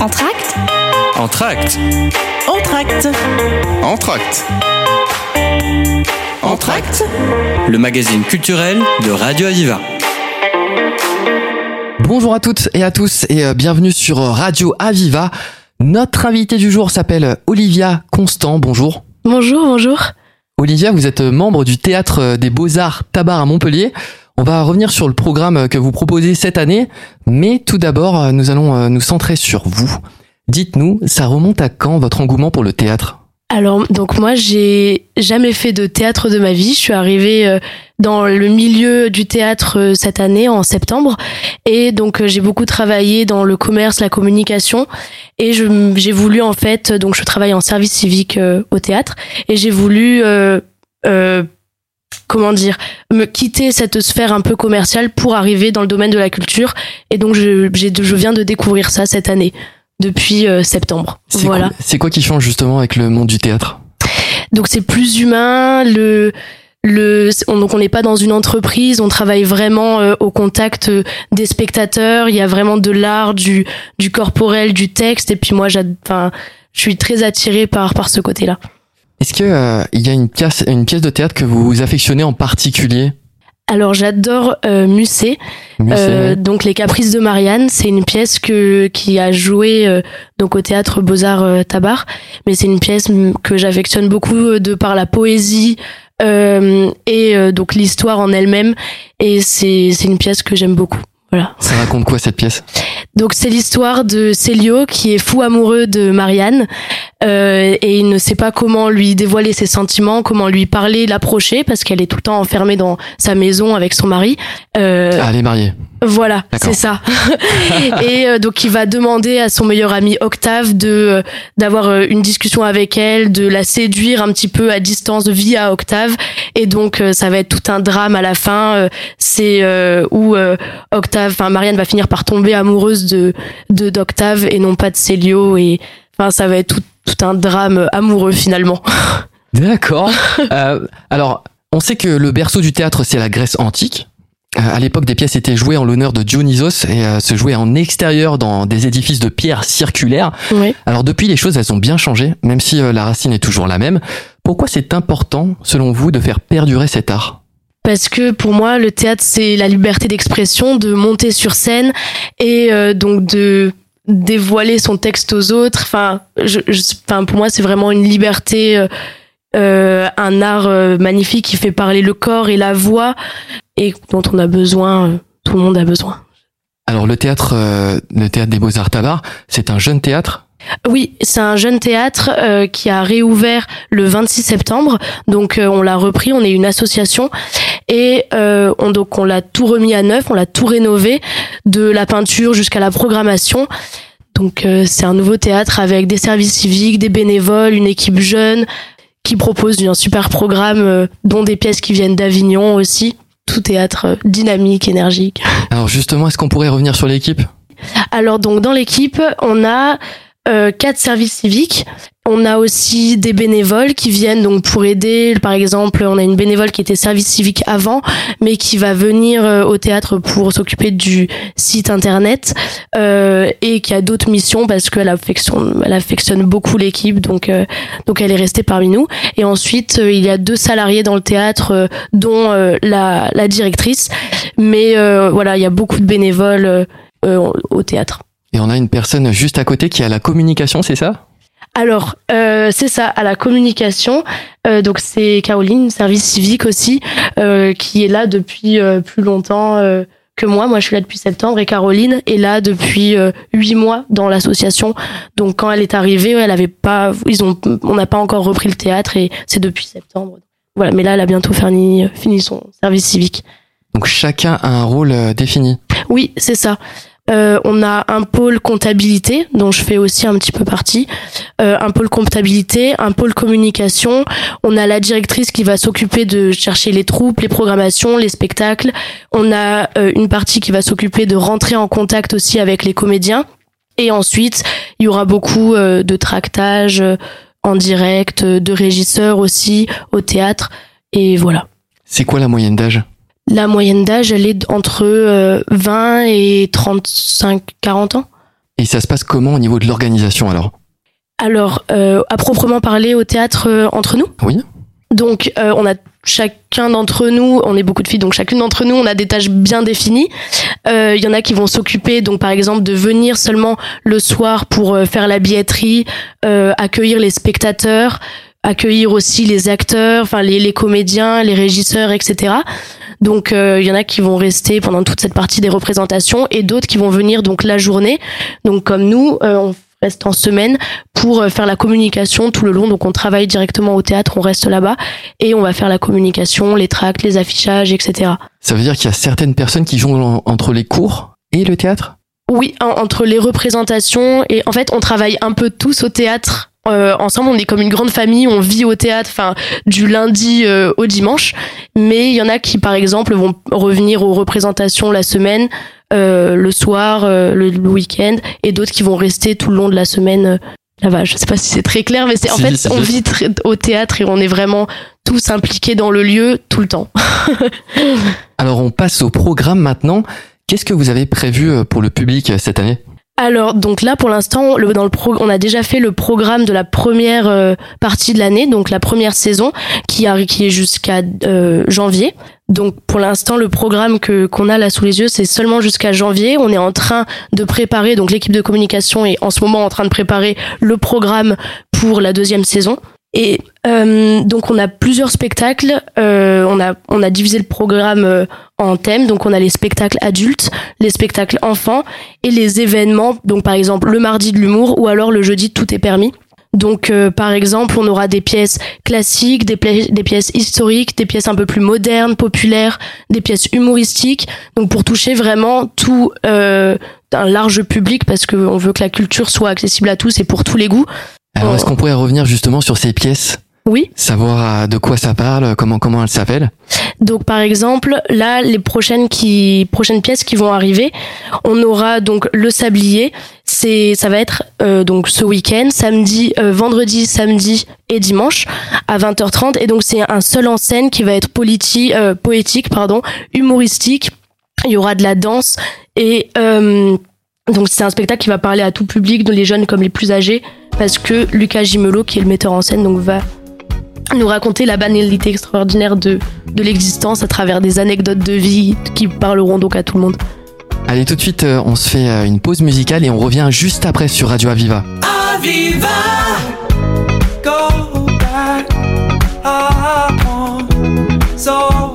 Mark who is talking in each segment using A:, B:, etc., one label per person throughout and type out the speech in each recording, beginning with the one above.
A: Entracte
B: Entracte
C: Entracte
B: Entracte Entracte Le magazine culturel de Radio Aviva.
D: Bonjour à toutes et à tous et euh, bienvenue sur Radio Aviva. Notre invité du jour s'appelle Olivia Constant. Bonjour.
E: Bonjour, bonjour.
D: Olivia, vous êtes membre du théâtre des Beaux-Arts Tabar à Montpellier. On va revenir sur le programme que vous proposez cette année, mais tout d'abord, nous allons euh, nous centrer sur vous. Dites-nous, ça remonte à quand votre engouement pour le théâtre?
E: Alors, donc moi, j'ai jamais fait de théâtre de ma vie. Je suis arrivée euh, dans le milieu du théâtre euh, cette année, en septembre. Et donc, j'ai beaucoup travaillé dans le commerce, la communication. Et j'ai voulu, en fait, donc je travaille en service civique au théâtre. Et j'ai voulu... Euh, comment dire, me quitter cette sphère un peu commerciale pour arriver dans le domaine de la culture. Et donc, je, je viens de découvrir ça cette année, depuis euh, septembre. Voilà.
D: C'est quoi qui change justement avec le monde du théâtre?
E: Donc, c'est plus humain. Le le on, donc on n'est pas dans une entreprise, on travaille vraiment euh, au contact euh, des spectateurs. Il y a vraiment de l'art, du du corporel, du texte. Et puis moi, enfin, je suis très attirée par par ce côté-là.
D: Est-ce que euh, il y a une pièce, une pièce de théâtre que vous affectionnez en particulier?
E: Alors j'adore euh, Musset, euh, donc les Caprices de Marianne. C'est une pièce que qui a joué euh, donc au théâtre Beaux Arts Tabar, mais c'est une pièce que j'affectionne beaucoup de par la poésie et donc l'histoire en elle-même. Et c'est c'est une pièce que j'aime beaucoup. Voilà.
D: Ça raconte quoi cette pièce?
E: Donc c'est l'histoire de Célio qui est fou amoureux de Marianne euh, et il ne sait pas comment lui dévoiler ses sentiments, comment lui parler, l'approcher parce qu'elle est tout le temps enfermée dans sa maison avec son mari.
D: Euh, ah, elle est mariée.
E: Voilà, c'est ça. et euh, donc il va demander à son meilleur ami Octave de euh, d'avoir euh, une discussion avec elle, de la séduire un petit peu à distance via Octave. Et donc ça va être tout un drame à la fin. c'est où Octave, enfin Marianne va finir par tomber amoureuse de de d'Octave et non pas de Célio. Et enfin ça va être tout tout un drame amoureux finalement.
D: D'accord. alors on sait que le berceau du théâtre c'est la Grèce antique. Euh, à l'époque, des pièces étaient jouées en l'honneur de Dionysos et euh, se jouaient en extérieur dans des édifices de pierre circulaires. Alors depuis, les choses, elles ont bien changé, même si euh, la racine est toujours la même. Pourquoi c'est important, selon vous, de faire perdurer cet art?
E: Parce que pour moi, le théâtre, c'est la liberté d'expression, de monter sur scène et donc de dévoiler son texte aux autres. Enfin, je, enfin pour moi, c'est vraiment une liberté, un art magnifique qui fait parler le corps et la voix et dont on a besoin, euh, tout le monde a besoin.
D: Alors le théâtre, euh, le théâtre des Beaux-Arts Tabar, c'est un jeune théâtre?
E: Oui, c'est un jeune théâtre euh, qui a réouvert le 26 septembre. Donc on l'a repris, on est une association et on donc on l'a tout remis à neuf, on l'a tout rénové de la peinture jusqu'à la programmation. Donc c'est un nouveau théâtre avec des services civiques, des bénévoles, une équipe jeune qui propose un super programme dont des pièces qui viennent d'Avignon aussi tout théâtre dynamique, énergique.
D: Alors justement, est-ce qu'on pourrait revenir sur l'équipe?
E: Alors donc dans l'équipe, on a euh, quatre services civiques. On a aussi des bénévoles qui viennent donc pour aider. Par exemple, on a une bénévole qui était service civique avant, mais qui va venir euh, au théâtre pour s'occuper du site internet euh, et qui a d'autres missions parce qu'elle affectionne, elle affectionne beaucoup l'équipe, donc donc elle est restée parmi nous. Et ensuite, il y a deux salariés dans le théâtre, dont la, la directrice. Mais voilà, il y a beaucoup de bénévoles au théâtre.
D: Et on a une personne juste à côté qui a la communication, c'est ça?
E: Alors, euh, c'est ça, à la communication. Euh, donc c'est Caroline, service civique aussi, euh, qui est là depuis euh, plus longtemps euh, que moi. Moi, je suis là depuis septembre et Caroline est là depuis huit mois dans l'association. Donc quand elle est arrivée, elle avait pas, ils ont, on n'a pas encore repris le théâtre et c'est depuis septembre. Voilà, mais là, elle a bientôt fini, fini son service civique.
D: Donc chacun a un rôle défini?
E: Oui, c'est ça. Euh, on a un pôle comptabilité dont je fais aussi un petit peu partie, euh, un pôle comptabilité, un pôle communication. On a la directrice qui va s'occuper de chercher les troupes, les programmations, les spectacles. On a euh, une partie qui va s'occuper de rentrer en contact aussi avec les comédiens. Et ensuite, il y aura beaucoup de tractage en direct, de régisseurs aussi au théâtre. Et voilà.
D: C'est quoi la moyenne d'âge?
E: La moyenne d'âge, elle est entre 20 euh, et 35, 40 ans.
D: Et ça se passe comment au niveau de l'organisation alors?
E: Alors, euh, à proprement parler au théâtre euh, entre nous
D: Oui.
E: Donc, euh, on a chacun d'entre nous, on est beaucoup de filles, donc chacune d'entre nous, on a des tâches bien définies. Euh, Il y en a qui vont s'occuper, donc par exemple, de venir seulement le soir pour euh, faire la billetterie, euh, accueillir les spectateurs, accueillir aussi les acteurs, enfin les, les comédiens, les régisseurs, etc. Donc euh, il y en a qui vont rester pendant toute cette partie des représentations et d'autres qui vont venir donc la journée. Donc comme nous, euh, on reste en semaine pour euh, faire la communication tout le long. Donc on travaille directement au théâtre, on reste là-bas et on va faire la communication, les tracts, les affichages, etc.
D: Ça veut dire qu'il y a certaines personnes qui jonglent en- entre les cours et le théâtre?
E: Oui, en- entre les représentations et en fait on travaille un peu tous au théâtre. Euh, ensemble, on est comme une grande famille, on vit au théâtre, enfin du lundi euh, au dimanche. Mais il y en a qui, par exemple, vont revenir aux représentations la semaine, euh, le soir, le, le week-end, et d'autres qui vont rester tout le long de la semaine. là-bas. Je sais pas si c'est très clair, mais c'est en fait on vit au théâtre et on est vraiment tous impliqués dans le lieu tout le temps.
D: Alors on passe au programme maintenant. Qu'est-ce que vous avez prévu pour le public cette année?
E: Alors donc là pour l'instant on a déjà fait le programme de la première euh, partie de l'année donc la première saison qui a qui est jusqu'à euh, janvier. Donc pour l'instant le programme que qu'on a là sous les yeux c'est seulement jusqu'à janvier. On est en train de préparer donc l'équipe de communication est en ce moment en train de préparer le programme pour la deuxième saison. Et euh, donc on a plusieurs spectacles. Euh, on a on a divisé le programme euh, en thèmes. Donc on a les spectacles adultes, les spectacles enfants et les événements. Donc par exemple le mardi de l'humour ou alors le jeudi tout est permis. Donc euh, par exemple on aura des pièces classiques, des, des pièces historiques, des pièces un peu plus modernes, populaires, des pièces humoristiques. Donc pour toucher vraiment tout euh, un large public parce qu'on veut que la culture soit accessible à tous et pour tous les goûts.
D: Alors
E: Oh.
D: est-ce qu'on pourrait revenir justement sur ces pièces?
E: Oui.
D: Savoir euh, de quoi ça parle, comment comment elles s'appellent?
E: Donc par exemple, là les prochaines qui prochaines pièces qui vont arriver, on aura donc le sablier. C'est ça va être euh, donc ce week-end, samedi, euh, vendredi, samedi et dimanche à 20h30 et donc c'est un seul en scène qui va être politi- euh, poétique pardon, humoristique. Il y aura de la danse et euh, donc c'est un spectacle qui va parler à tout public, donc les jeunes comme les plus âgés, parce que Lucas Gimelo, qui est le metteur en scène, donc va nous raconter la banalité extraordinaire de, de l'existence à travers des anecdotes de vie qui parleront donc à tout le monde.
D: Allez tout de suite, euh, on se fait euh, une pause musicale et on revient juste après sur Radio Aviva.
A: Aviva, go back. I want so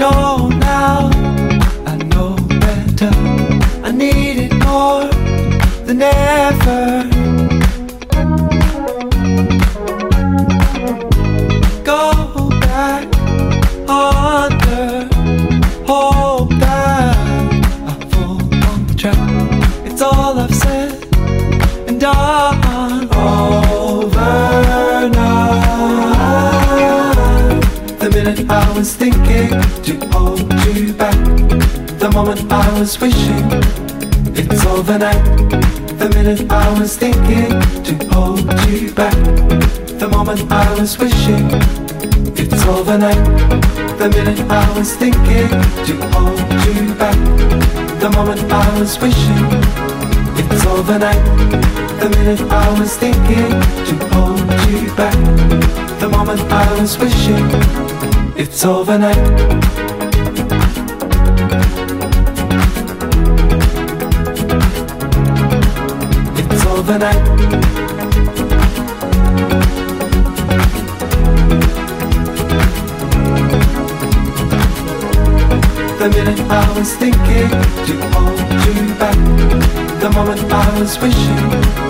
A: know now, I know better. I need it more than ever. Was thinking to hold you back, the moment I was wishing it's overnight. The minute I was thinking to hold you back, the moment I was wishing it's overnight. The minute I was thinking to hold you back, the moment I was wishing it's overnight. The minute I was thinking to hold you back, the moment I was wishing it's overnight. It's overnight. The minute I was thinking to hold you back, the moment I was wishing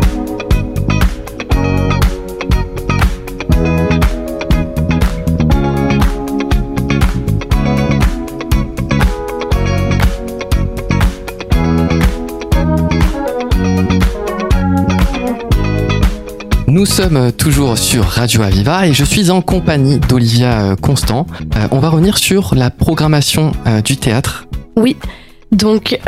D: Nous sommes toujours sur Radio Aviva et je suis en compagnie d'Olivia euh, Constant. Euh, on va revenir sur la programmation euh, du théâtre.
E: Oui. Donc,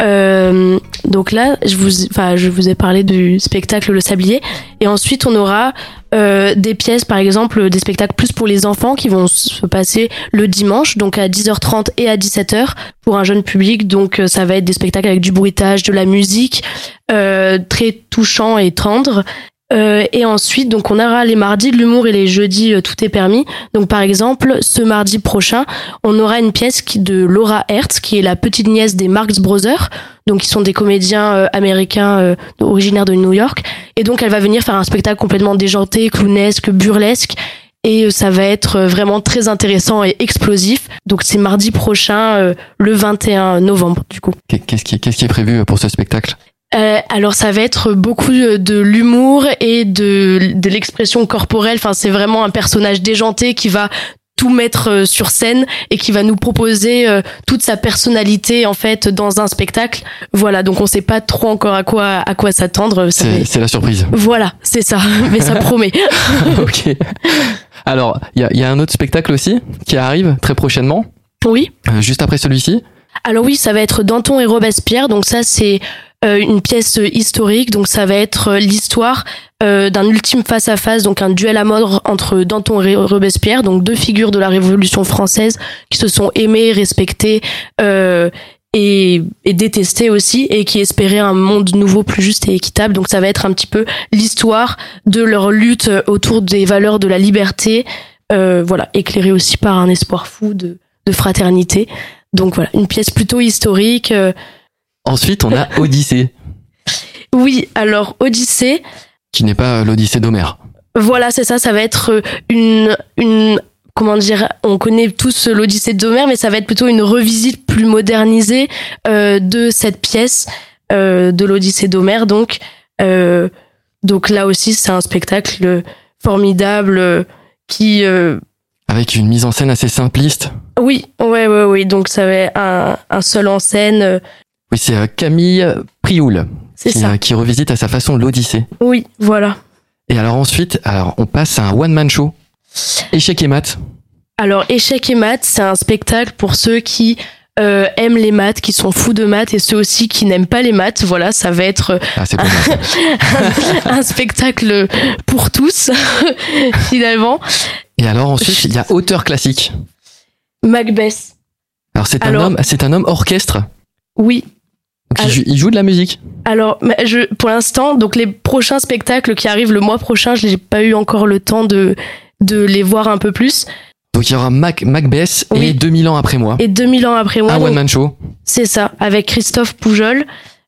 E: donc là, je vous, je vous ai parlé du spectacle Le Sablier, et ensuite on aura des pièces, par exemple, des spectacles plus pour les enfants qui vont se passer le dimanche, donc à 10h30 et à 17h pour un jeune public. Donc ça va être des spectacles avec du bruitage, de la musique, très touchant et tendre. Euh, et ensuite, donc on aura les mardis de l'humour et les jeudis, euh, tout est permis. Donc par exemple, ce mardi prochain, on aura une pièce qui, de Laura Hertz, qui est la petite nièce des Marx Brothers, donc ils sont des comédiens euh, américains euh, originaires de New York. Et donc elle va venir faire un spectacle complètement déjanté, clownesque, burlesque. Et euh, ça va être euh, vraiment très intéressant et explosif. Donc c'est mardi prochain, le 21 novembre, du coup.
D: Qu'est-ce qui, qu'est-ce qui est prévu pour ce spectacle?
E: Euh, alors ça va être beaucoup de, l'humour et de, de l'expression corporelle. Enfin, c'est vraiment un personnage déjanté qui va tout mettre euh, sur scène et qui va nous proposer euh, toute sa personnalité en fait dans un spectacle. Voilà, donc on sait pas trop encore à quoi à quoi s'attendre. Ça
D: C'est la surprise.
E: Voilà, c'est ça, mais ça promet.
D: ok. Alors, il y y a un autre spectacle aussi qui arrive très prochainement,
E: Oui.
D: euh, juste après celui-ci.
E: Alors oui, ça va être Danton et Robespierre. Donc ça, c'est euh, une pièce historique. Donc ça va être euh, l'histoire euh, d'un ultime face à face, donc un duel à mort entre Danton et Robespierre, donc deux figures de la Révolution française qui se sont aimées, respectées. Euh, et, et détestées aussi et qui espéraient un monde nouveau plus juste et équitable donc ça va être un petit peu l'histoire de leur lutte autour des valeurs de la liberté euh, voilà éclairée aussi par un espoir fou de, de fraternité donc voilà, une pièce plutôt historique. euh.
D: Ensuite, on a Odyssée,
E: Oui, alors Odyssée,
D: qui n'est pas euh, l'Odyssée d'Homère.
E: voilà, c'est ça, ça va être euh, une, une, comment dire, on connaît tous l'Odyssée d'Homère, mais ça va être plutôt une revisite plus modernisée euh, de cette pièce euh, de l'Odyssée d'Homère. Donc, euh, donc là aussi, c'est un spectacle formidable euh, qui, euh,
D: Avec une mise en scène assez simpliste.
E: oui, ouais, ouais, oui. Donc ça va être un, un seul en scène, euh,
D: Oui, c'est euh, Camille Prioul
E: c'est
D: qui,
E: ça.
D: euh, qui revisite à sa façon l'Odyssée.
E: Oui, voilà.
D: Et alors ensuite, alors on passe à un one-man show. Échec et maths.
E: Alors, Échec et maths, c'est un spectacle pour ceux qui euh, aiment les maths, qui sont fous de maths, et ceux aussi qui n'aiment pas les maths. Voilà, ça va être
D: Ah,
E: un spectacle pour tous, finalement.
D: Et alors ensuite, il y a auteur classique.
E: Macbeth,
D: Alors c'est un homme, c'est un homme orchestre?
E: oui.
D: Donc, il,
E: Alors-
D: joue, il joue de la musique.
E: Alors, je, pour l'instant, donc les prochains spectacles qui arrivent le mois prochain, je n'ai pas eu encore le temps de, de les voir un peu plus.
D: Donc il y aura Mac, Macbeth et
E: Oui.
D: 2000 ans après moi.
E: Et 2000 ans après moi,
D: un
E: donc,
D: one man show.
E: C'est ça, avec Christophe Poujol,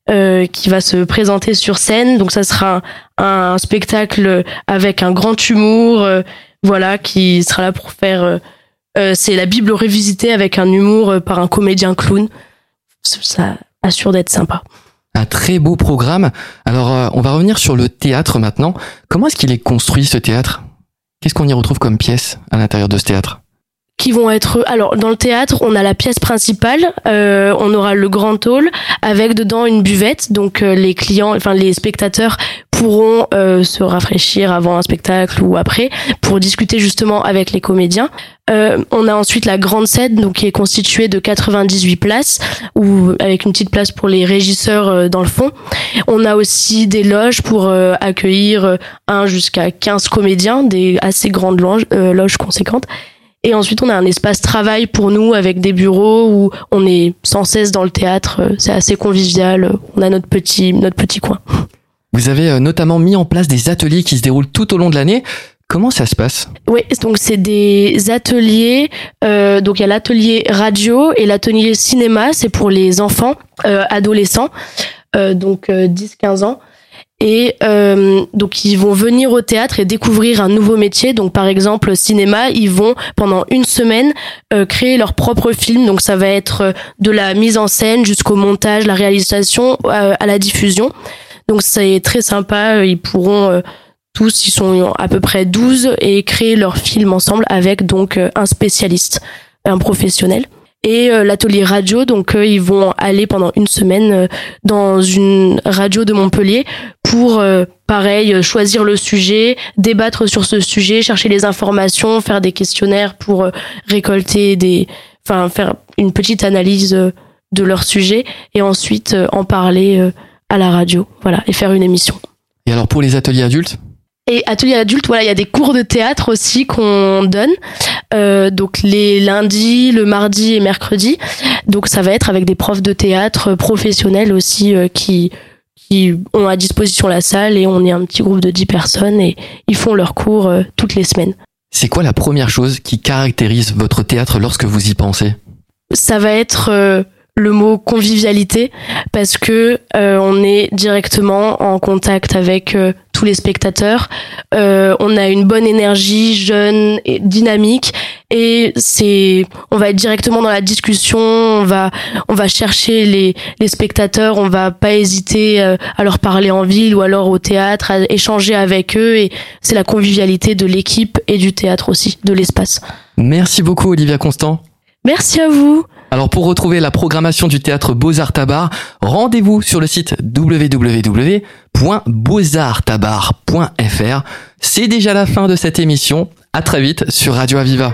E: euh, qui va se présenter sur scène. Donc ça sera un, un spectacle avec un grand humour, euh, voilà, qui sera là pour faire. euh, c'est la Bible révisitée avec un humour par un comédien clown. Ça assure d'être sympa.
D: Un très beau programme. Alors euh, on va revenir sur le théâtre maintenant. Comment est-ce qu'il est construit ce théâtre? Qu'est-ce qu'on y retrouve comme pièce à l'intérieur de ce théâtre?
E: Qui vont être alors dans le théâtre on a la pièce principale euh, on aura le grand hall avec dedans une buvette donc euh, les clients enfin les spectateurs pourront euh, se rafraîchir avant un spectacle ou après pour discuter justement avec les comédiens Euh, on a ensuite la grande scène donc qui est constituée de 98 places ou avec une petite place pour les régisseurs euh, dans le fond on a aussi des loges pour euh, accueillir euh, un jusqu'à 15 comédiens des assez grandes loges, loges conséquentes et ensuite, on a un espace travail pour nous avec des bureaux où on est sans cesse dans le théâtre. C'est assez convivial. On a notre petit, notre petit coin.
D: Vous avez euh, notamment mis en place des ateliers qui se déroulent tout au long de l'année. Comment ça se passe?
E: Oui, donc c'est des ateliers. Euh, donc il y a l'atelier radio et l'atelier cinéma, c'est pour les enfants, euh, adolescents, euh, donc 10-15 ans. Et donc ils vont venir au théâtre et découvrir un nouveau métier. Donc par exemple cinéma, ils vont pendant une semaine créer leur propre film. Donc ça va être de la mise en scène jusqu'au montage, la réalisation, à la diffusion. Donc c'est très sympa. Ils pourront tous, ils sont à peu près 12 et créer leur film ensemble avec donc euh, un spécialiste, un professionnel. Et euh, l'atelier radio, donc ils vont aller pendant une semaine euh, dans une radio de Montpellier pour, pareil, choisir le sujet, débattre sur ce sujet, chercher les informations, faire des questionnaires pour récolter des, enfin faire une petite analyse de leur sujet et ensuite en parler à la radio, voilà, et faire une émission.
D: Et alors pour les ateliers adultes
E: et atelier adulte, voilà, il y a des cours de théâtre aussi qu'on donne. Euh, donc les lundis, le mardi et mercredi. Donc ça va être avec des profs de théâtre professionnels aussi euh, qui qui ont à disposition la salle et on est un petit groupe de 10 personnes et ils font leurs cours euh, toutes les semaines.
D: C'est quoi la première chose qui caractérise votre théâtre lorsque vous y pensez?
E: Ça va être le mot convivialité parce que euh, on est directement en contact avec euh, tous les spectateurs. Euh, on a une bonne énergie, jeune et dynamique, et c'est, on va être directement dans la discussion. On va, on va chercher les, les spectateurs. On va pas hésiter à leur parler en ville ou alors au théâtre, à échanger avec eux. Et c'est la convivialité de l'équipe et du théâtre aussi, de l'espace.
D: Merci beaucoup, Olivia Constant.
E: Merci à vous.
D: Alors pour retrouver la programmation du théâtre Beaux-Arts Tabar, rendez-vous sur le site www.beauxarttabar.fr. C'est déjà la fin de cette émission. À très vite sur Radio Aviva.